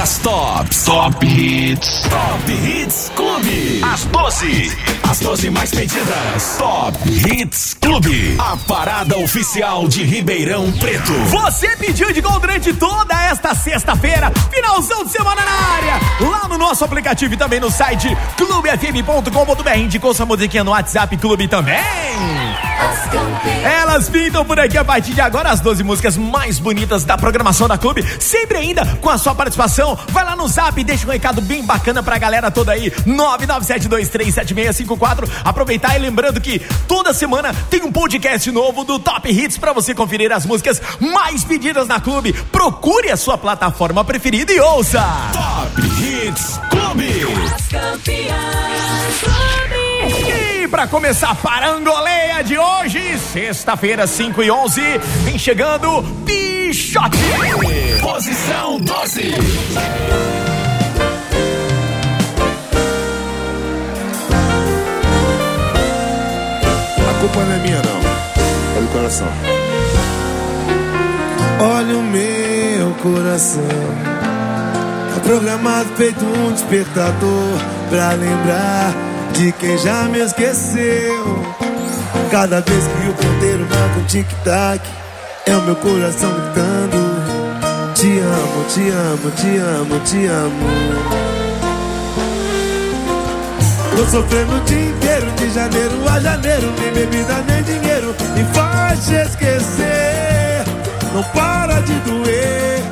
das tops. Top Hits. Top Hits Clube. As 12. As 12 mais pedidas. Top Hits Clube. A parada oficial de Ribeirão Preto. Você pediu de gol durante toda esta sexta-feira. Finalzão de semana na área. Lá no nosso aplicativo e também no site clubefm.com.br. Indicou sua musiquinha no WhatsApp Clube também. Elas pintam por aqui a partir de agora as 12 músicas mais bonitas da programação da Clube. Sempre ainda com a sua participação. Vai lá no zap e deixa um recado bem bacana pra galera toda aí. 997237654. Aproveitar e lembrando que toda semana tem um podcast novo do Top Hits pra você conferir as músicas mais pedidas na Clube. Procure a sua plataforma preferida e ouça. Top Hits Clube. As campeãs. E pra começar a parangoleia de hoje, sexta-feira, 5 e 11, vem chegando Pichote. Posição 12. Culpa não é minha, não. É do coração. Olha o meu coração. Tá programado feito um despertador pra lembrar de quem já me esqueceu. Cada vez que o ponteiro marca um tic-tac, é o meu coração gritando: Te amo, te amo, te amo, te amo. Tô sofrendo o dia inteiro, de janeiro a janeiro. Nem bebida, nem dinheiro me faz te esquecer. Não para de doer.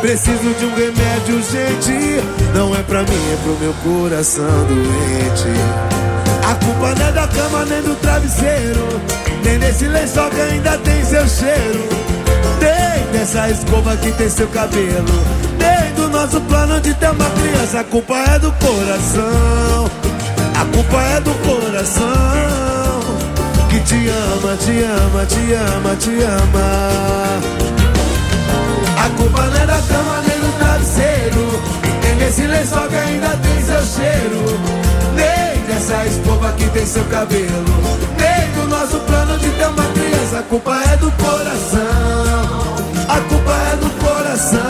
Preciso de um remédio urgente. Não é pra mim, é pro meu coração doente. A culpa não é da cama, nem do travesseiro. Nem desse lençol que ainda tem seu cheiro. Nem dessa escova que tem seu cabelo. Nem do nosso plano de ter uma criança. A culpa é do coração. A culpa é do coração que te ama, te ama, te ama, te ama. A culpa não é da cama nem do travesseiro, nem desse lençol que ainda tem seu cheiro, nem dessa escova que tem seu cabelo, nem do nosso plano de ter uma criança. A culpa é do coração, a culpa é do coração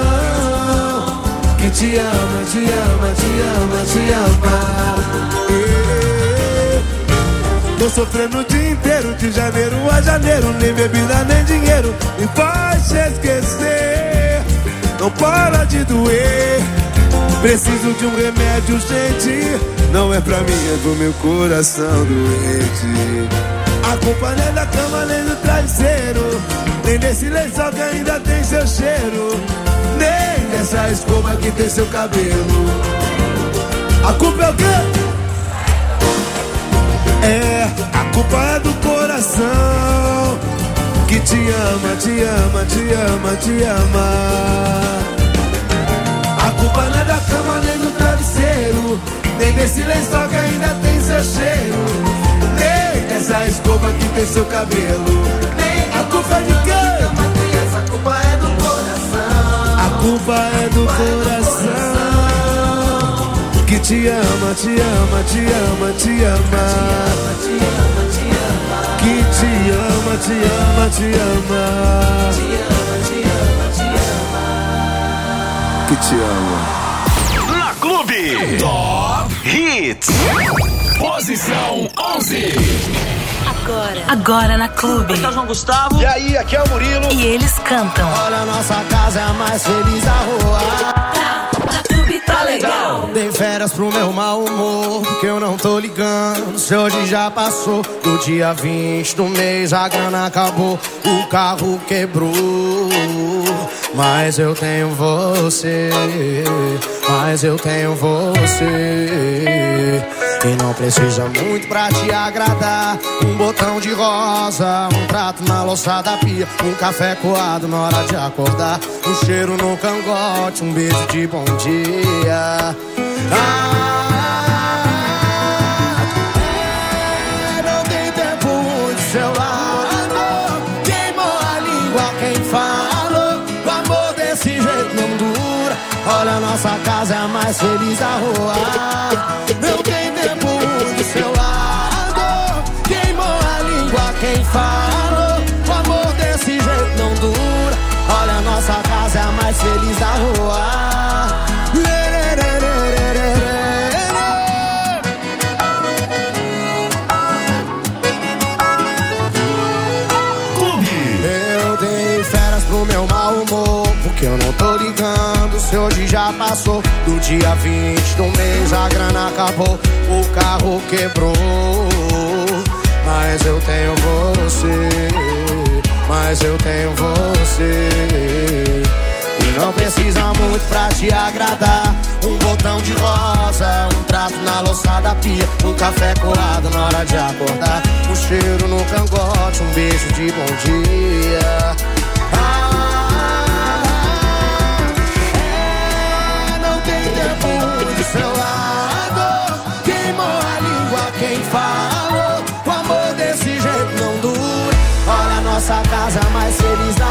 que te ama, te ama, te ama, te ama. Tô sofrendo o dia inteiro, de janeiro a janeiro. Nem bebida, nem dinheiro me faz te esquecer. Não para de doer. Preciso de um remédio urgente. Não é pra mim, é pro meu coração doente. A culpa é da cama, nem do travesseiro. Nem desse lençol que ainda tem seu cheiro. Nem dessa escova que tem seu cabelo. A culpa é o quê? É, a culpa é do coração que te ama, te ama, te ama, te ama. A culpa não é da cama nem do travesseiro, nem desse lençol que ainda tem seu cheiro, nem dessa escova que tem seu cabelo. Nem a culpa é de quem? A culpa é do coração. A culpa é do coração que te ama, te ama, te ama, te ama. Te ama, te ama. Que te ama, te ama, te ama. Te ama, te ama, te ama. Que te ama. Na Clube. Top Hits. Posição 11. Agora. Agora na Clube. E aí, aqui é o Murilo. E eles cantam. Olha, nossa casa é a mais feliz da rua. Legal. Dei férias pro meu mau humor, que eu não tô ligando. Se hoje já passou, do dia 20 do mês a grana acabou, o carro quebrou. Mas eu tenho você, mas eu tenho você. E não precisa muito pra te agradar. Um botão de rosa, um prato na louça da pia, um café coado na hora de acordar, um cheiro no cangote, um beijo de bom dia. Ah, é, não tem tempo de seu lado. Queimou a língua quem falou. O amor desse jeito não dura. Olha, nossa casa é a mais feliz da. mais feliz da rua. Eu dei pro meu mau humor, porque eu não tô ligando se hoje já passou. Do dia 20 do mês a grana acabou, o carro quebrou. Mas eu tenho você, mas eu tenho você não precisa muito pra te agradar Um botão de rosa Um trato na louça da pia Um café colado na hora de acordar Um cheiro no cangote Um beijo de bom dia do seu lado. Queimou a língua quem falou. O amor desse jeito não dura. Olha a nossa casa mais feliz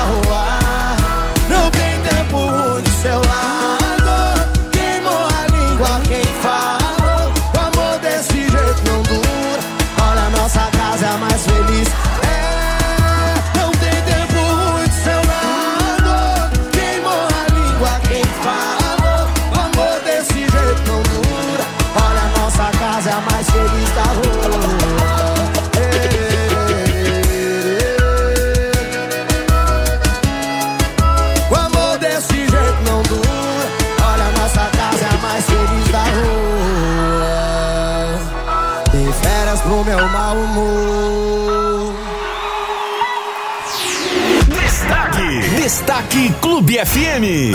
Clube FM.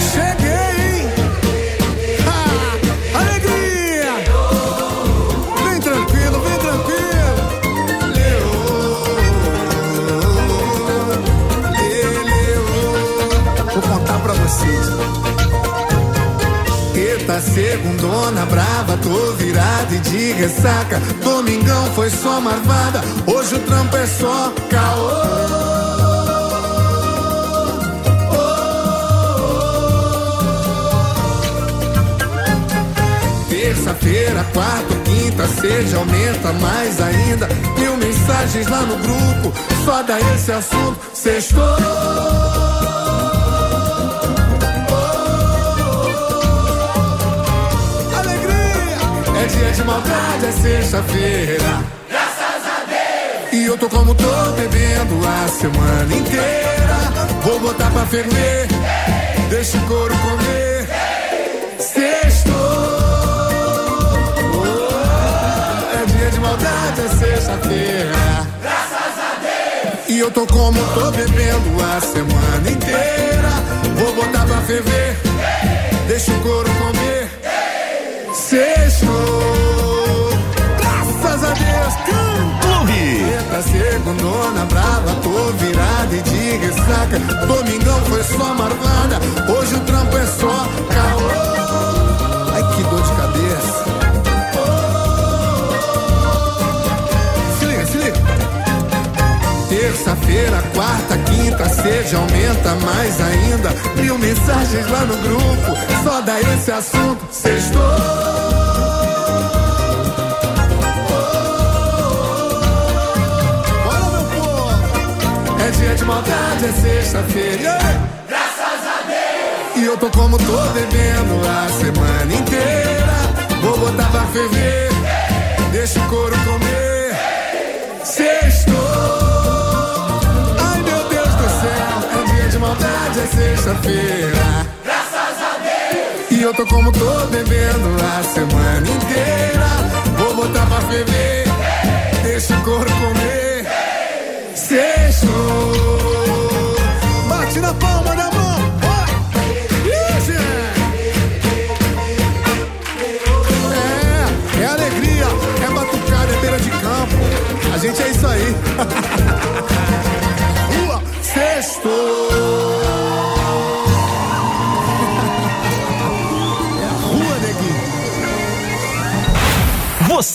Cheguei? Ah, alegria! Vem tranquilo, vem tranquilo. Vou contar pra vocês. Eita, segundona brava, de ressaca. Domingão foi só marvada, hoje o trampo é só caô. Terça-feira, quarta, quinta, seja aumenta mais ainda. Mil mensagens lá no grupo, só dá esse assunto. Sextou. É dia de maldade, é sexta-feira. Graças a Deus! E eu tô como tô bebendo a semana inteira. Vou botar pra ferver, deixa o couro comer. Sextou. É dia de maldade, é sexta-feira. Graças a Deus! E eu tô como tô bebendo a semana inteira. Vou botar pra ferver, deixa o couro comer. Sextou. Graças a Deus. Clube. Eita, segundona brava, tô virada e de ressaca. Domingão foi só marvada, hoje o trampo é só caô. Ai, que dor de cabeça. Terça-feira, quarta, quinta, seja aumenta mais ainda. Mil mensagens lá no grupo, só dá esse assunto. Sextou. Maldade, é sexta-feira. Graças a Deus! E eu tô como tô bebendo a semana inteira. Vou botar pra ferver, deixa o couro comer. Sextou! Ai meu Deus do céu, é dia de maldade, é sexta-feira. Graças a Deus! E eu tô como tô bebendo a semana inteira. Vou botar pra ferver, deixa o couro comer.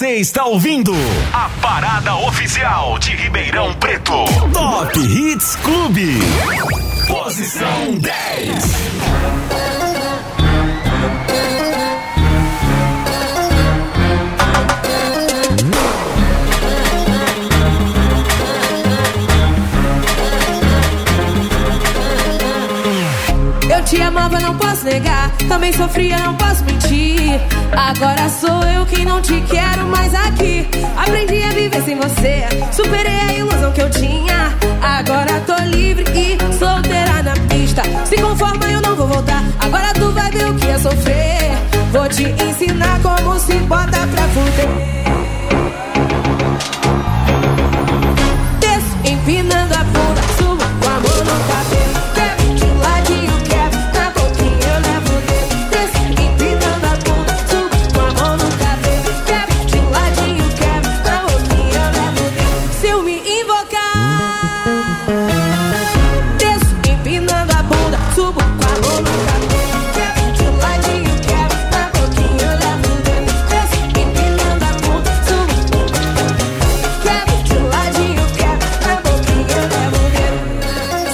Você está ouvindo a parada oficial de Ribeirão Preto. Top Hits Clube. Posição 10. Te amava, não posso negar. Também sofria, não posso mentir. Agora sou eu quem não te quero mais aqui. Aprendi a viver sem você. Superei a ilusão que eu tinha. Agora tô livre e solteira na pista. Se conforma, eu não vou voltar. Agora tu vai ver o que é sofrer. Vou te ensinar como se bota pra fuder.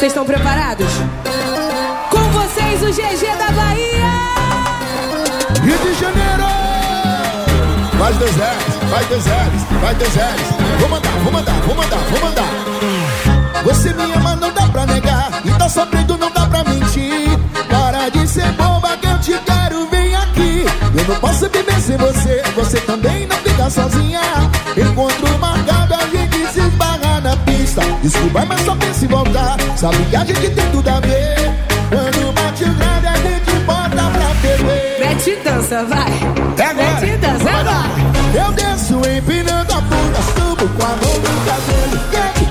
Vocês estão preparados? Com vocês, o GG da Bahia! Rio de Janeiro! Vai dois R's, vai dois R's, vai dois. Vou mandar, vou mandar, vou mandar, vou mandar. Você me ama, não dá pra negar. E tá sofrendo, não dá pra mentir. Para de ser boba que eu te quero, vem aqui. Eu não posso viver sem você, você também não fica sozinha. Encontro marcado, a gente na pista. Desculpa, mas só pensa em voltar. Sabe que a gente tem tudo a ver. Quando bate o grande, a gente bota pra ferver. Mete dança, vai! É agora. Mete dança, agora! Eu desço empinando a bunda, subo com a mão no cabelo.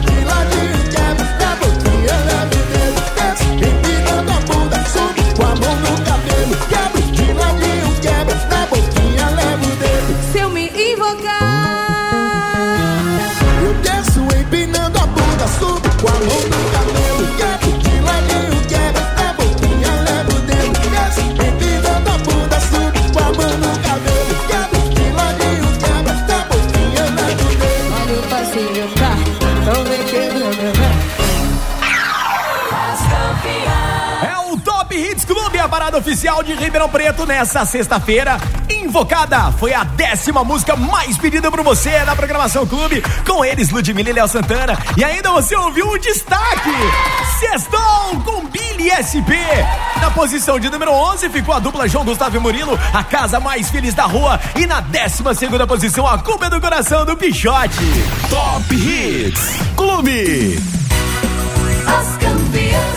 Oficial de Ribeirão Preto nessa sexta-feira. Invocada foi a décima música mais pedida por você na programação Clube, com eles Ludmilla e Léo Santana. E ainda você ouviu um destaque: Sextou com Billy SP. Na posição de número 11 ficou a dupla João Gustavo e Murilo, a casa mais feliz da rua. E na décima segunda posição, a culpa é do coração do Pichote. Top Hits Clube.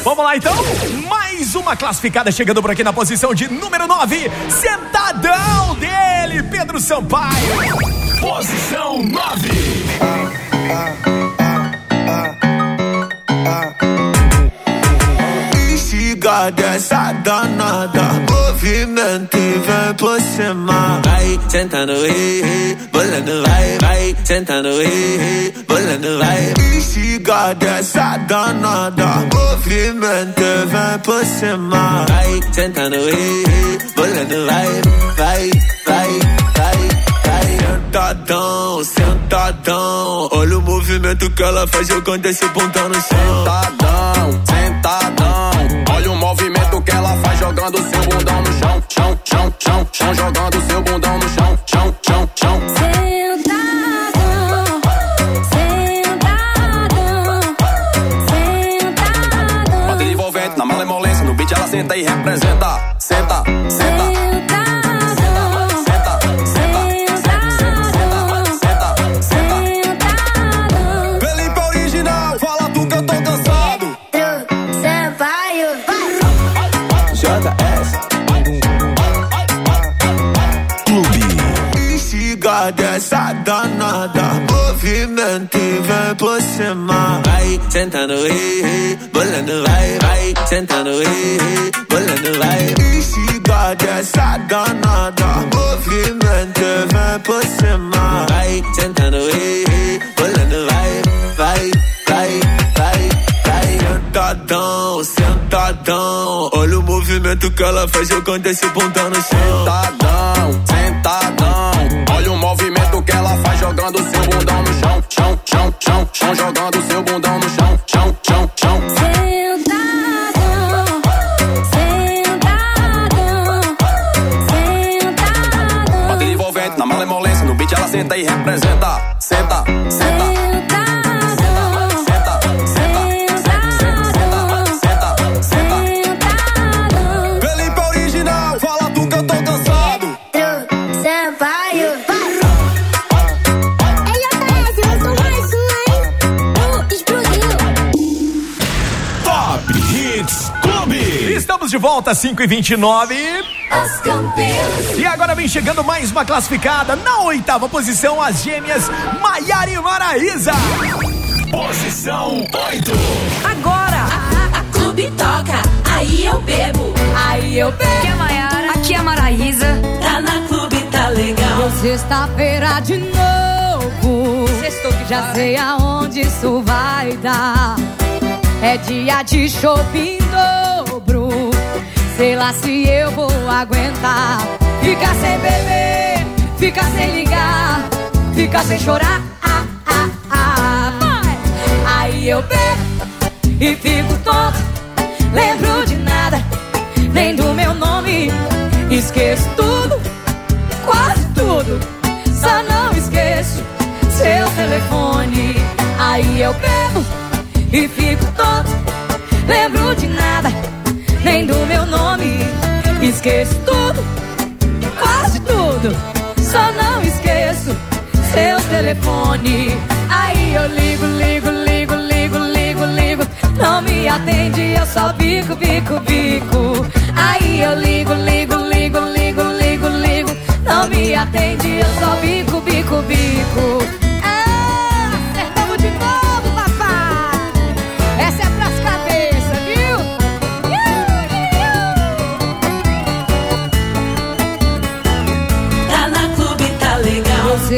Vamos lá então? Mais uma classificada chegando por aqui na posição de número 9. Sentadão dele, Pedro Sampaio. Posição 9. Bexiga dessa danada Movimento e vem por cima Vai sentando, ei Bolando, vai, vai Sentando, ei Bolando, vai Bexiga dessa danada Movimento e vem por cima Vai sentando, ei Bolando, vai, vai, vai, vai Sentadão, sentadão Olha o movimento que ela faz jogando esse bundão no chão. Sentadão, sentadão. O que ela faz jogando seu bundão no chão, chão, chão, chão, chão, jogando seu bundão no chão, chão, chão, chão. Sentadão, sentadão, sentadão. Bota envolvente na malemolência, no beat ela senta e representa. Bexiga dessa danada Movimento e vem por cima. Vai sentando, ei Bolando, vai, vai Sentando, ei Bolando, vai. Bexiga dessa danada Movimento e vem por cima. Vai sentando, ei Bolando, vai, vai, vai, vai, vai. Sentadão, sentadão. Olha o movimento que ela faz jogando esse bundão no chão. Sentadão, sentadão. Chão, chão, chão, chão, jogando seu bundão no chão, chão, chão, chão. Sentadão, sentadão, sentadão. Bota envolvente na malemolência, no beat ela senta e representa. Volta, 5 e 29 As campeãs. E agora vem chegando mais uma classificada. Na oitava posição, as gêmeas Maiara e Maraísa. Posição 8. Agora, A, a clube toca, aí eu bebo. aí eu pego. Aqui é a Maiara. Aqui é a Maraísa. Tá na clube, tá legal. Sexta-feira de novo. Sextou que Já sei aonde isso vai dar. É dia de shopping. Sei lá se eu vou aguentar. Ficar sem beber, ficar sem ligar, ficar sem chorar. Ah, ah, ah. Aí eu bebo e fico tonto. Lembro de nada, nem do meu nome. Esqueço tudo, quase tudo. Só não esqueço seu telefone. Aí eu bebo e fico tonto. Lembro de nada, nem do meu nome. Esqueço tudo, quase tudo. Só não esqueço seu telefone. Aí eu ligo, ligo, ligo, ligo, ligo, ligo. Não me atende, eu só bico, bico, bico. Aí eu ligo, ligo, ligo, ligo, ligo, ligo. Não me atende, eu só bico, bico, bico.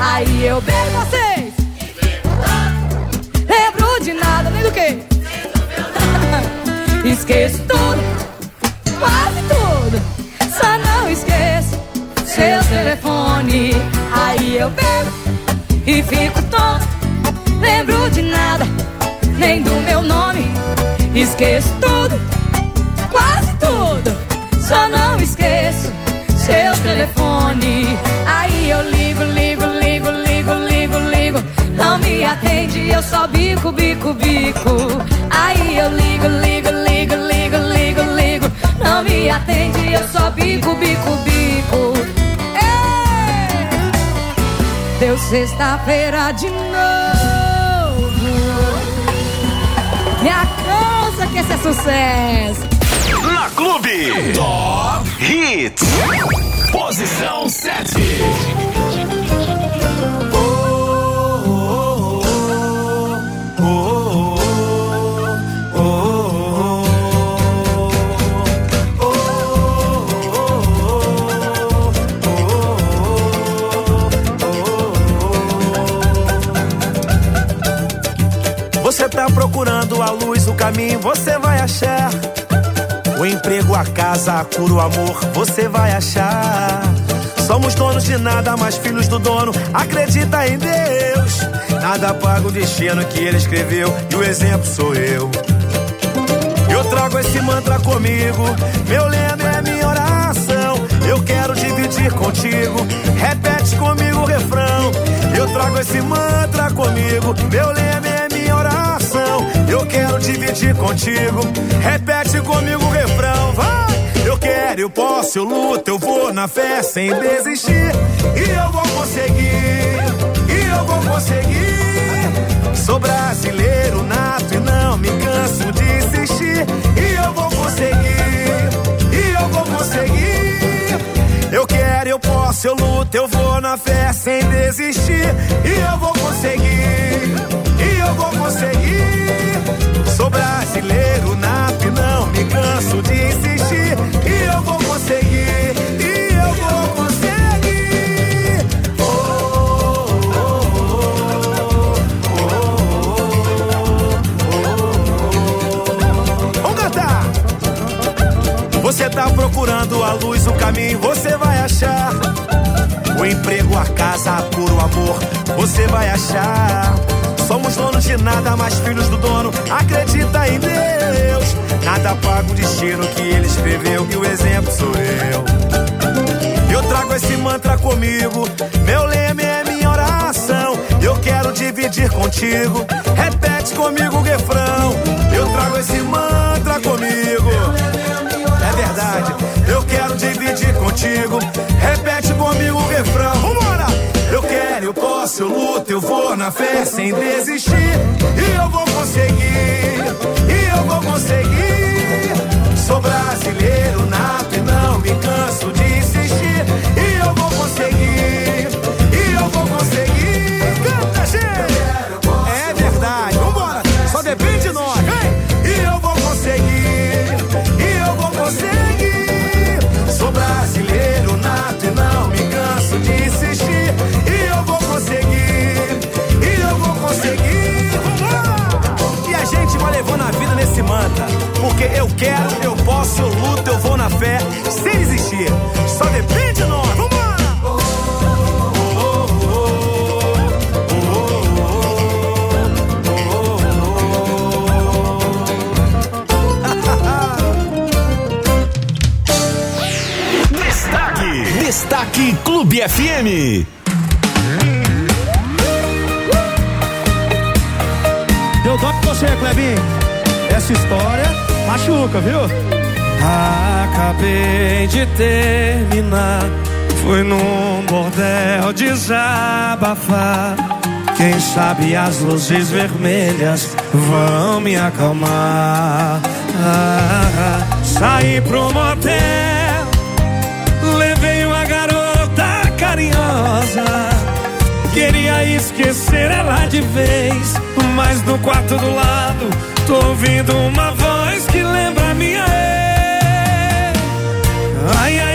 Aí eu bebo vocês. Lembro de nada, nem do que. Esqueço tudo, quase tudo. Só não esqueço seu telefone. Aí eu bebo e fico tonto. Lembro de nada, nem do meu nome. Esqueço tudo quase tudo. Só não esqueço seu telefone. Aí eu ligo, ligo, ligo, ligo, ligo, ligo. Não me atende, eu só bico, bico, bico. Aí eu ligo, ligo, ligo, ligo, ligo, ligo. Não me atende, eu só bico, bico, bico. Ei! Deu sexta-feira de novo. Me alcança que esse é sucesso. Na Clube. Top Hits. Posição 7. Você tá procurando a luz, o caminho, você vai achar. O emprego, a casa, a cura, o amor, você vai achar. Somos donos de nada, mas filhos do dono, acredita em Deus. Nada paga o destino que ele escreveu, e o exemplo sou eu. Eu trago esse mantra comigo, meu lema é minha oração. Eu quero dividir contigo, repete comigo o refrão. Eu trago esse mantra comigo, meu lema é minha oração. Eu quero dividir contigo, repete comigo o refrão, vai. Eu quero, eu posso, eu luto, eu vou na fé sem desistir. E eu vou conseguir, e eu vou conseguir. Sou brasileiro nato e não me canso de insistir. E eu vou conseguir, e eu vou conseguir. Eu quero, eu posso, eu luto, eu vou na fé sem desistir. E eu vou conseguir, e eu vou conseguir. Sou brasileiro nato e não me canso de insistir. E eu vou conseguir, e eu vou conseguir. Você tá procurando a luz, o caminho, você vai achar. O emprego, a casa, a o amor, você vai achar. Somos donos de nada, mais filhos do dono. Acredita em Deus. Nada paga o destino que ele escreveu, que o exemplo sou eu. Eu trago esse mantra comigo, meu leme é minha oração. Eu quero dividir contigo, repete comigo o refrão. Eu trago esse mantra comigo, dividir contigo, repete comigo o refrão. Vambora! Eu quero, eu posso, eu luto, eu vou na fé sem desistir. E eu vou conseguir, e eu vou conseguir. Sou brasileiro nato e não me canso de insistir. Eu quero, eu posso, eu luto, eu vou na fé, sem desistir. Só depende de nós. Vambora! Destaque, Destaque Clube FM. Eu pra você, Clebinho. Essa história machuca, viu? Acabei de terminar. Fui num bordel desabafar. Quem sabe as luzes vermelhas vão me acalmar. Ah, saí pro motel, levei uma garota carinhosa. Queria esquecer ela de vez, mas no quarto do lado tô ouvindo uma voz que lembra minha ex. Ai, ai,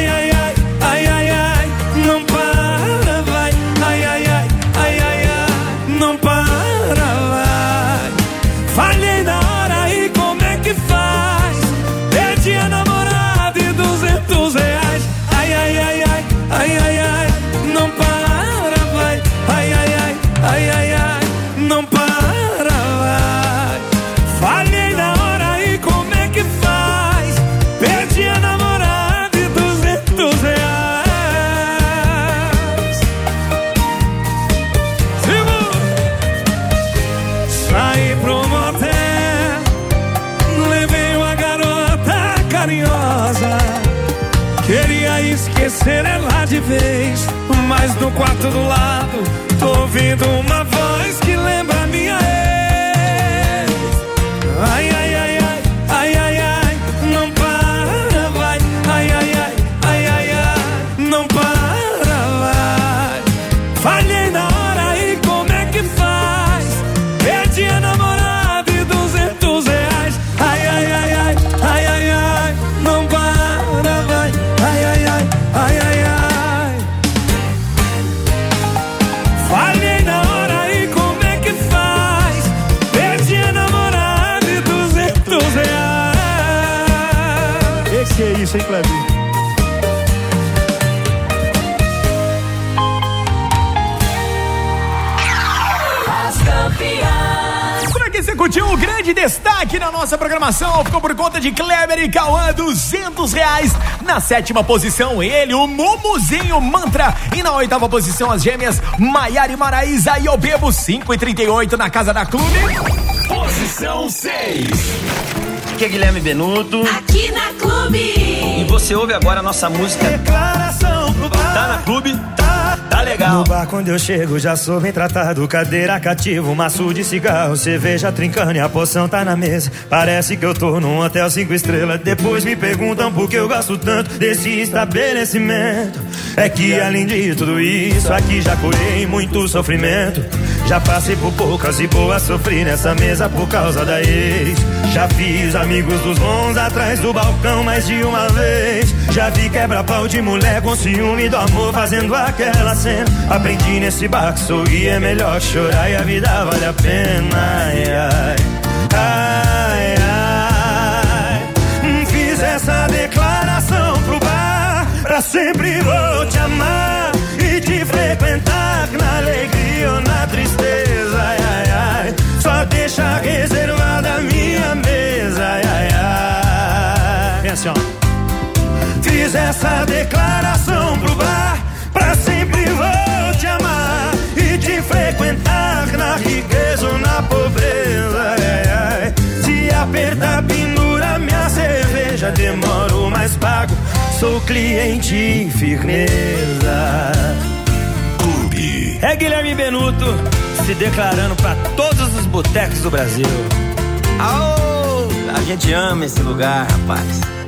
do lado tô ouvindo uma isso, hein, Clebinho? As campeãs. Aqui você curtiu o grande destaque na nossa programação. Ficou por conta de Kleber e Cauã, 200 reais. Na sétima posição, ele, o Mumuzinho Mantra. E na oitava posição, as gêmeas Maiara e Maraísa e eu bebo 5 e 38 na casa da clube. Posição 6. Aqui é Guilherme Benuto. Aqui na Clube. Você ouve agora a nossa música. Declaração pro bar. Tá na Clube? Tá. Legal. No bar quando eu chego já sou bem tratado. Cadeira cativa, um maço de cigarro Cerveja trincando e a poção tá na mesa. Parece que eu tô num hotel cinco estrelas. Depois me perguntam por que eu gosto tanto Desse estabelecimento. É que além de tudo isso Aqui já curei muito sofrimento Já passei por poucas e boas Sofri nessa mesa por causa da ex. Já fiz amigos dos bons Atrás do balcão mais de uma vez. Já vi quebra-pau de mulher Com ciúme do amor fazendo aquela cena. Aprendi nesse bar que sorrir é melhor chorar E a vida vale a pena. Ai, ai, ai, ai. Fiz essa declaração pro bar Pra sempre essa declaração pro bar. Pra sempre vou te amar e te frequentar na riqueza ou na pobreza. Ai, ai. Se apertar, pendura minha cerveja. Demoro, mas pago. Sou cliente firmeza. Clube. É Guilherme Benuto se declarando pra todos os botecos do Brasil. Aô, a gente ama esse lugar, rapaz.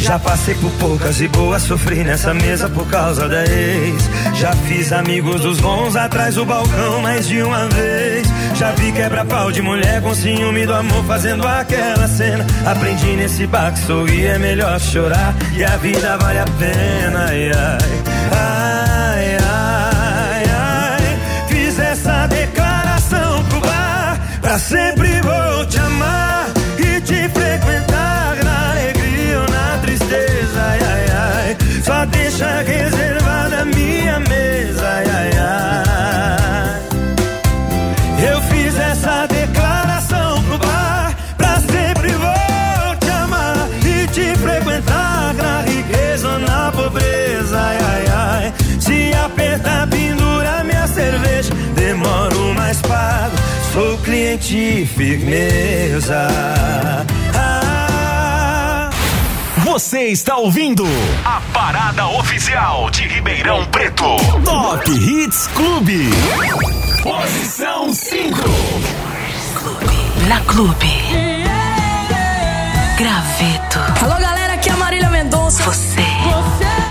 Já passei por poucas e boas, sofri nessa mesa por causa da ex. Já fiz amigos dos bons atrás do balcão mais de uma vez. Já vi quebra-pau de mulher com ciúme do amor fazendo aquela cena. Aprendi nesse bar que sorrir é melhor chorar e a vida vale a pena. Ai, ai, ai, ai, ai. Fiz essa declaração pro bar, pra sempre vou te amar ai. Deixa reservada minha mesa. Ai, ai, ai. Eu fiz essa declaração pro bar, pra sempre vou te amar e te frequentar na riqueza ou na pobreza. Ai, ai, ai. Se apertar, pendura minha cerveja. Demoro, mais pago. Sou cliente firmeza. Ah. Você está ouvindo a parada oficial de Ribeirão Preto. Top Hits Clube. Posição 5. Na Clube. Graveto. Alô, galera, aqui é a Marília Mendonça. Você.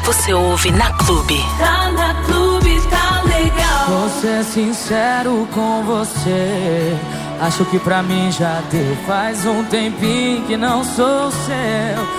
Você ouve na Clube. Tá na clube, tá legal. Vou ser sincero com você. Acho que pra mim já deu. Faz um tempinho que não sou seu.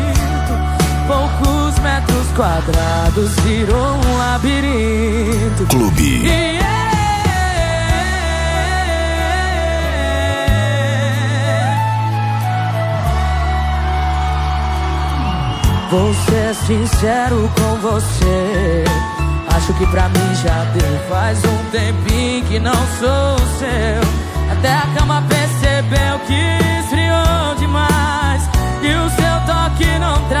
Quadrados virou um labirinto. Clube. E Vou ser sincero com você. Acho que pra mim já deu. Faz um tempinho que não sou seu. Até a cama percebeu que esfriou demais. E o seu toque não traz.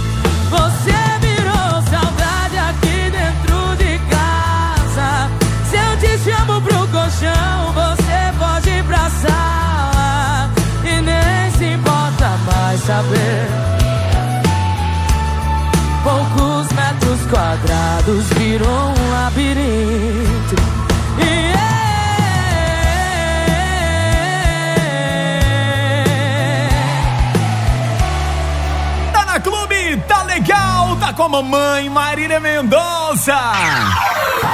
Saber. Poucos metros quadrados virou um labirinto. E Tá na clube, tá legal, tá com a mamãe Marília Mendonça.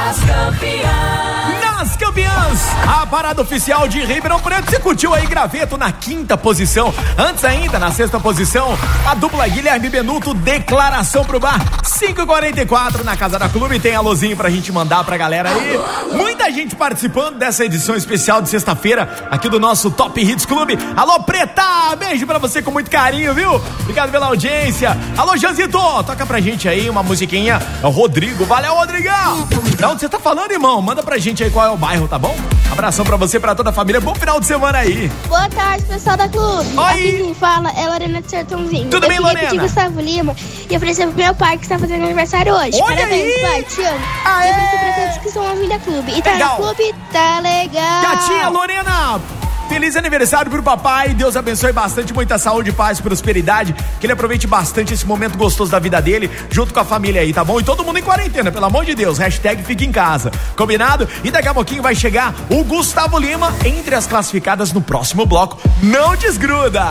As campeãs. Campeãs, a parada oficial de Ribeirão Preto. Você curtiu aí Graveto na quinta posição. Antes ainda, na sexta posição, a dupla Guilherme Benuto, declaração pro bar. 5h44 na Casa da Clube. Tem alôzinho pra gente mandar pra galera aí. Muita gente participando dessa edição especial de sexta-feira aqui do nosso Top Hits Clube. Alô, Preta! Beijo pra você com muito carinho, viu? Obrigado pela audiência. Alô, Janzito! Toca pra gente aí uma musiquinha. É o Rodrigo. Valeu, Rodrigão! Da onde você tá falando, irmão? Manda pra gente aí qual é o o bairro, tá bom? Abração pra você, pra toda a família. Bom final de semana aí. Boa tarde, pessoal da clube. Oi. Aqui quem fala é Lorena de Sertãozinho. Tudo eu bem, Lorena? pedir Gustavo Lima e oferecer pro meu pai que está fazendo aniversário hoje. Olha Parabéns, aí. pai, te amo. Aê. E pra todos que estão ouvindo a clube. E tá Legal. no clube, tá legal. Gatinha Lorena, feliz aniversário pro papai. Deus abençoe bastante, muita saúde, paz, prosperidade. Que ele aproveite bastante esse momento gostoso da vida dele, junto com a família aí, tá bom? E todo mundo em quarentena, pelo amor de Deus. Hashtag fica em casa. Combinado? E daqui a pouquinho vai chegar o Gustavo Lima entre as classificadas no próximo bloco. Não desgruda!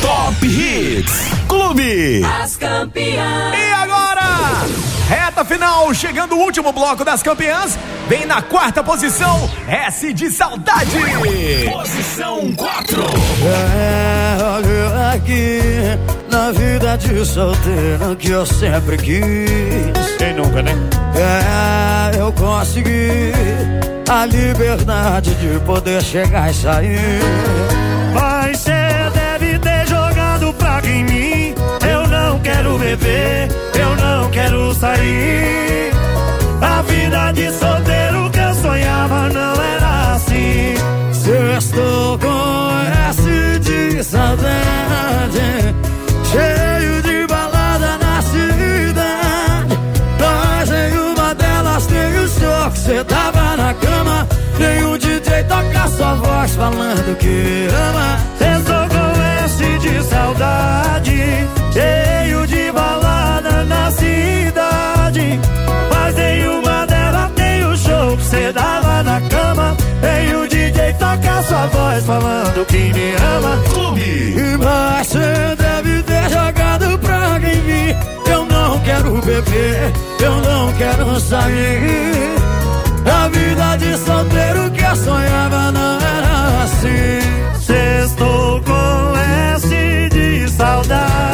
Top Hits Clube. As campeãs. E agora? Reta final, chegando o último bloco das campeãs. Vem na quarta posição, S de saudade. Posição 4. É, olha aqui, na vida de solteiro que eu sempre quis. Quem nunca, né? É, eu consegui a liberdade de poder chegar e sair. Eu não quero sair. A vida de solteiro que eu sonhava não era assim. Se eu estou com S de saudade, cheio de balada na cidade. Mas nenhuma delas tem o show que cê tava na cama. Nenhum toca sua voz falando que ama. Estou com S de saudade, Mas nenhuma delas tem o show que cê dava na cama. Tem o DJ toca sua voz falando que me ama. Clube. Mas cê deve ter jogado praga em mim. Eu não quero beber, eu não quero sair. A vida de solteiro que eu sonhava não era assim. Sextou com S de saudade,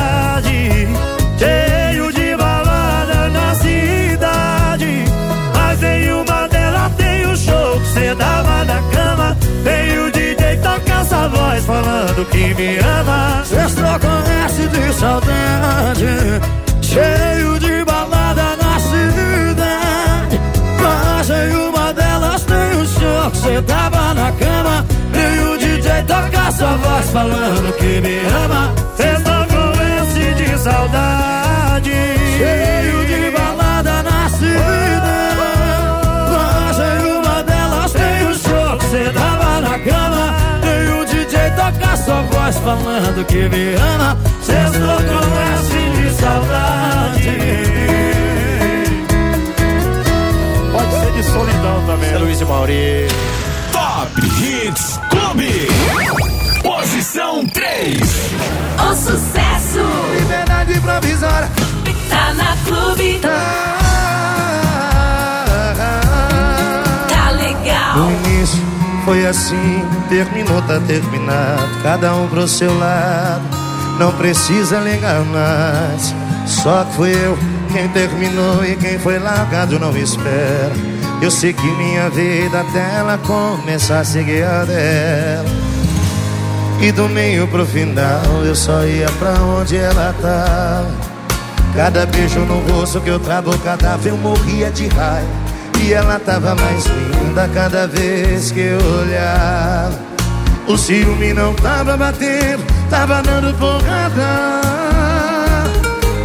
voz falando que me ama. Estou com S de saudade, cheio de balada na cidade. Mas nenhuma delas tem o show que cê tava na cama. E o DJ toca sua voz falando que me ama. Sextou com S de saudade, Cheio sua voz falando que me ama. Sextou com S de saudade. Pode ser de solidão também. Luiz e Mauri. Top Hits Clube. Posição 3. O sucesso Liberdade provisória. tá na clube. Tá legal. No início foi assim, terminou, tá terminado. Cada um pro seu lado, não precisa ligar mais. Só que fui eu quem terminou e quem foi largado não espera. Eu segui minha vida até ela começar a seguir a dela. E do meio pro final eu só ia pra onde ela tava. Cada beijo no rosto que eu travo, cada vez eu morria de raiva. E ela tava mais linda cada vez que eu olhava. O ciúme não tava batendo, tava dando porrada.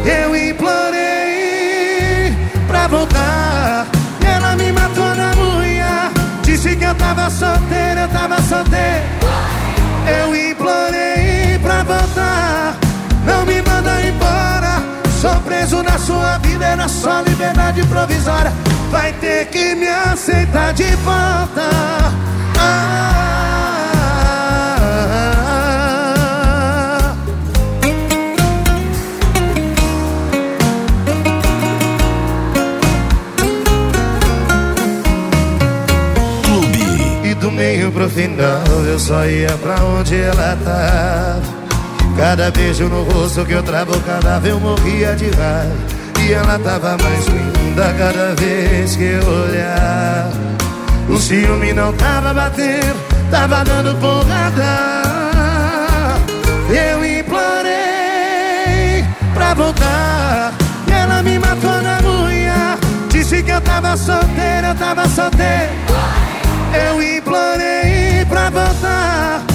Eu implorei pra voltar. E ela me matou na unha. Disse que eu tava solteira, eu tava solteira. Preso na sua vida, era só liberdade provisória. Vai ter que me aceitar de volta. Ah, E do meio pro final eu só ia pra onde ela tava. Cada beijo no rosto que eu travo, cada vez eu morria de raiva. E ela tava mais linda cada vez que eu olhava. O ciúme não tava batendo, tava dando porrada. Eu implorei pra voltar. E ela me matou na unha. tava solteiro, eu tava solteiro. Eu implorei pra voltar.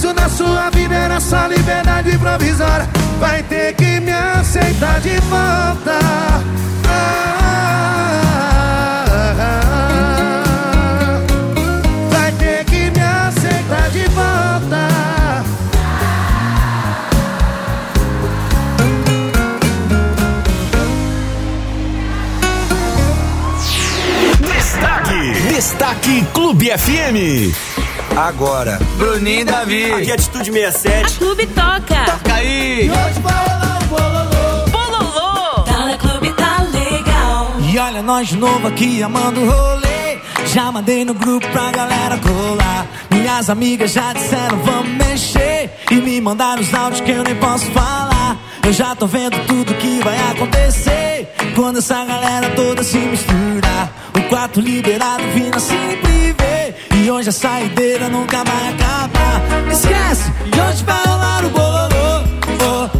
Preso na sua vida, era só liberdade provisória. Vai ter que me aceitar de volta. Ah, vai ter que me aceitar de volta. Destaque, Destaque Clube FM. Agora, Bruninho e Davi. Aqui é Atitude 67. Clube toca. Toca aí. Bololô. Tá na clube, tá legal. E olha nós de novo aqui amando o rolê. Já mandei no grupo pra galera colar. Minhas amigas já disseram vamos mexer. E me mandaram os áudios que eu nem posso falar. Eu já tô vendo tudo que vai acontecer. Quando essa galera toda se misturar. O quarto liberado vindo sempre ver. E hoje a saideira nunca vai acabar. Esquece, e hoje vai rolar o bololô. Oh,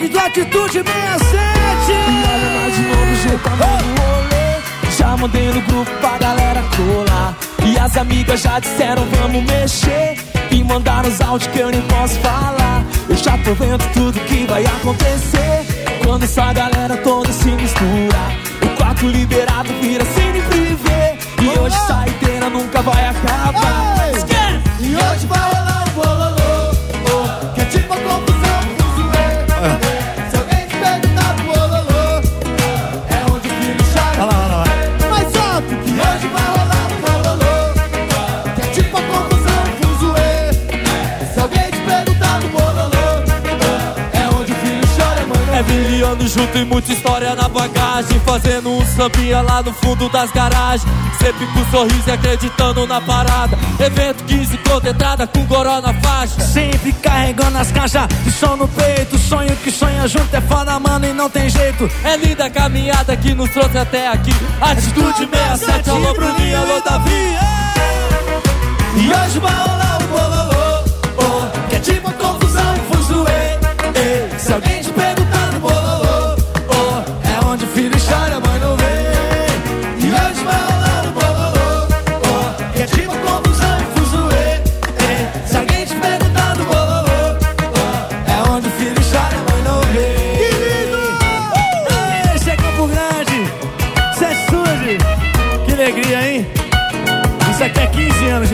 moleques do Atitude 67. E olha nós de novo, jeito amando o rolê. Já mandei no grupo pra galera colar. E as amigas já disseram vamos mexer. E mandaram os áudios que eu nem posso falar. Eu já tô vendo tudo que vai acontecer. Quando essa galera toda se misturar. O quarto liberado vira cine privê. E hoje saideira nunca vai acabar. E hoje vai Anos junto e muita história na bagagem. Fazendo um sambinha lá no fundo das garagens. Sempre com sorriso e acreditando na parada. Evento 15 contra entrada com goró na faixa. Sempre carregando as caixas de som no peito. Sonho que sonha junto é foda, mano, e não tem jeito. É linda a caminhada que nos trouxe até aqui. Atitude 67, alô Bruninho, alô Davi. E hoje vai rolar o bololô. Oh, que é tipo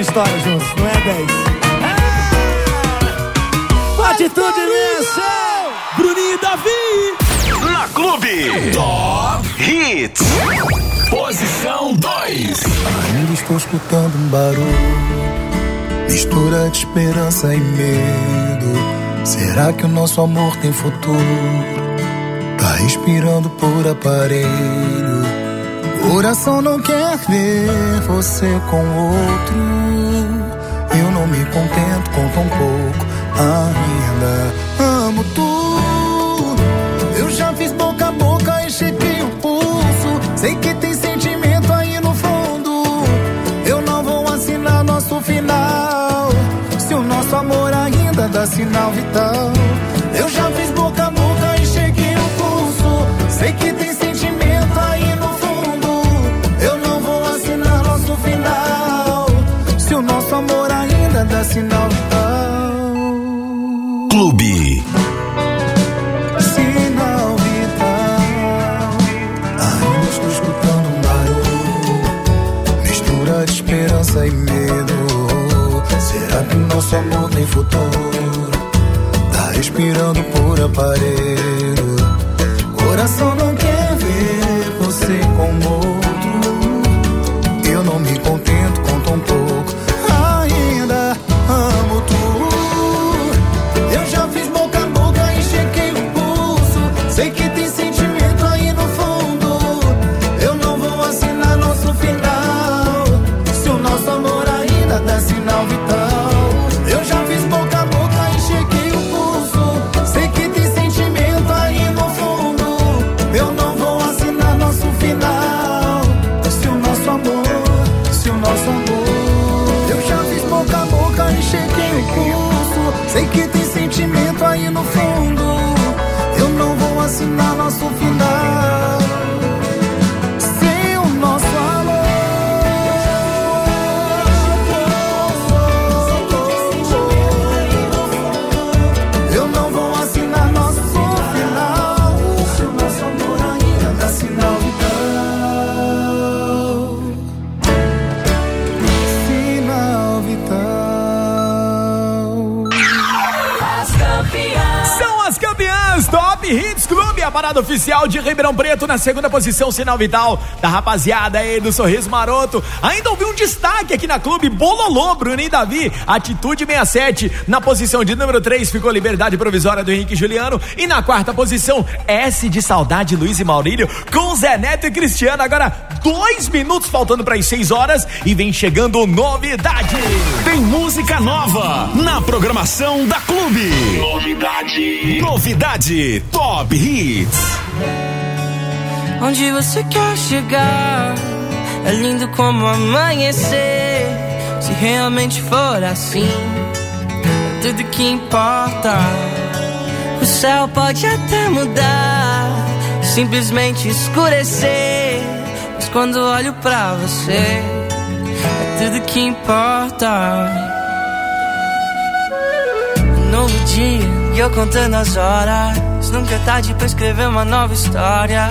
história juntos, não é 10. Ah! Atitude venceu! Bruninho e Davi Na Clube. Top Hits. Posição 2. Ainda estou escutando um barulho, mistura de esperança e medo. Será que o nosso amor tem futuro? Tá respirando por aparelho. Coração não quer ver você com outro. Me contento com tão pouco ainda. Amo tu. Eu já fiz boca a boca e chequei o pulso. Sei que tem sentimento aí no fundo. Eu não vou assinar nosso final. Se o nosso amor ainda dá sinal vital. sem medo. Será que o nosso amor tem futuro? Tá respirando por aparelho. Coração não quer ver você com amor. Oficial de Ribeirão Preto na segunda posição, sinal vital da rapaziada aí do Sorriso Maroto. Ainda ouvi um destaque aqui na clube, Bololô, Bruninho e Davi, Atitude 67. Na posição de número 3 ficou Liberdade Provisória do Henrique Juliano. E na quarta posição, S de Saudade, Luiz e Maurílio, com Zé Neto e Cristiano. Agora, dois minutos faltando para as 6 horas e vem chegando novidade. Tem música nova na programação da Clube. Novidade. Novidade Top Hits. Onde você quer chegar? É lindo como amanhecer. Se realmente for assim, é tudo que importa. O céu pode até mudar, simplesmente escurecer. Mas quando olho pra você, é tudo que importa. Um novo dia e eu contando as horas. Nunca é tarde pra escrever uma nova história.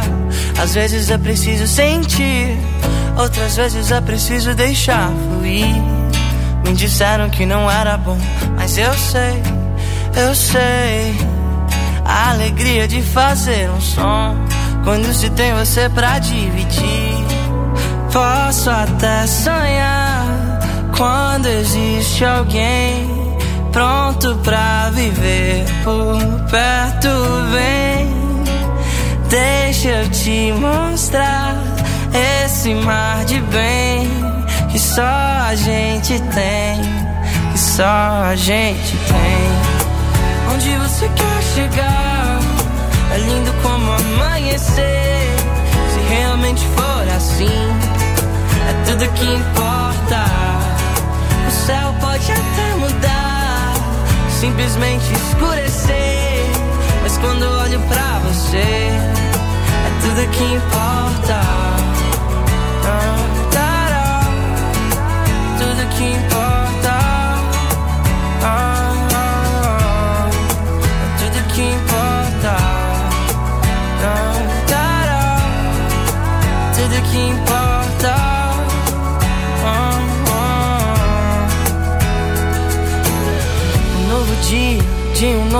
Às vezes é preciso sentir, outras vezes é preciso deixar fluir. Me disseram que não era bom, mas eu sei, eu sei. A alegria de fazer um som quando se tem você pra dividir. Posso até sonhar quando existe alguém pronto pra viver por perto. Vem, deixa eu te mostrar esse mar de bem que só a gente tem, que só a gente tem. Onde você quer chegar? É lindo como amanhecer. Se realmente for assim, é tudo que importa. O céu pode até simplesmente escurecer. Mas quando olho pra você, é tudo que importa. Ah,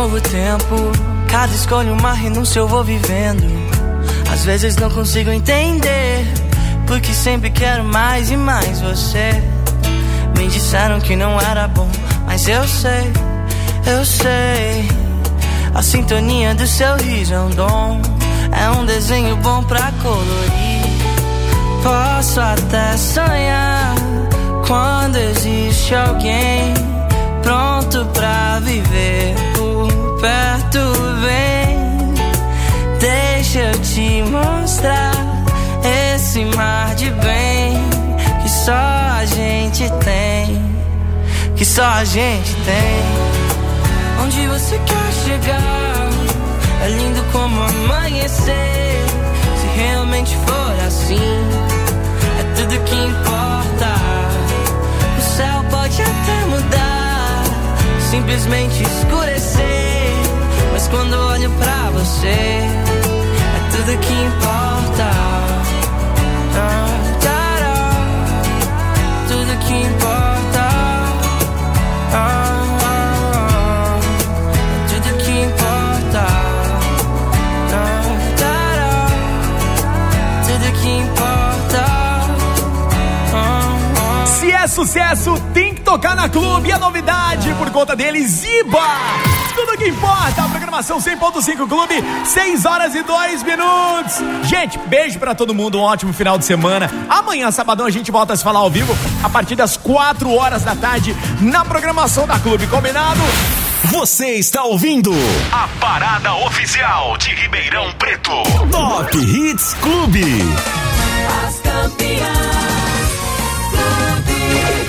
novo tempo. Cada escolha, uma renúncia eu vou vivendo. Às vezes não consigo entender. Porque sempre quero mais e mais você. Me disseram que não era bom, mas eu sei, eu sei. A sintonia do seu riso é um dom, é um desenho bom pra colorir. Posso até sonhar quando existe alguém pronto pra viver perto. Vem, deixa eu te mostrar esse mar de bem que só a gente tem, que só a gente tem. Onde você quer chegar? É lindo como amanhecer. Se realmente for assim, é tudo que importa. O céu pode até mudar, simplesmente escurecer. Quando olho pra você, é tudo que importa. Ah, tudo que importa. Ah, ah, tudo que importa. Se é sucesso, tem que tocar na clube. E a novidade por conta deles, Ziba! Tudo que importa, a programação 100.5 Clube, 6 horas e 2 minutos. Gente, beijo pra todo mundo, um ótimo final de semana. Amanhã, sabadão, a gente volta a se falar ao vivo a partir das 4 horas da tarde na programação da Clube, combinado? Você está ouvindo a parada oficial de Ribeirão Preto. Top Hits Clube. As campeãs.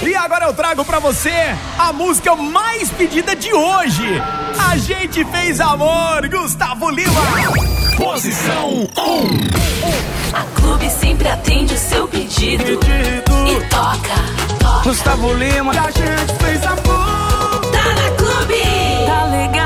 E agora eu trago para você a música mais pedida de hoje. A gente fez amor, Gustavo Lima. Posição 1. A clube sempre atende o seu pedido. pedido. E toca, toca. Gustavo Lima. A gente fez amor. Tá na clube. Tá legal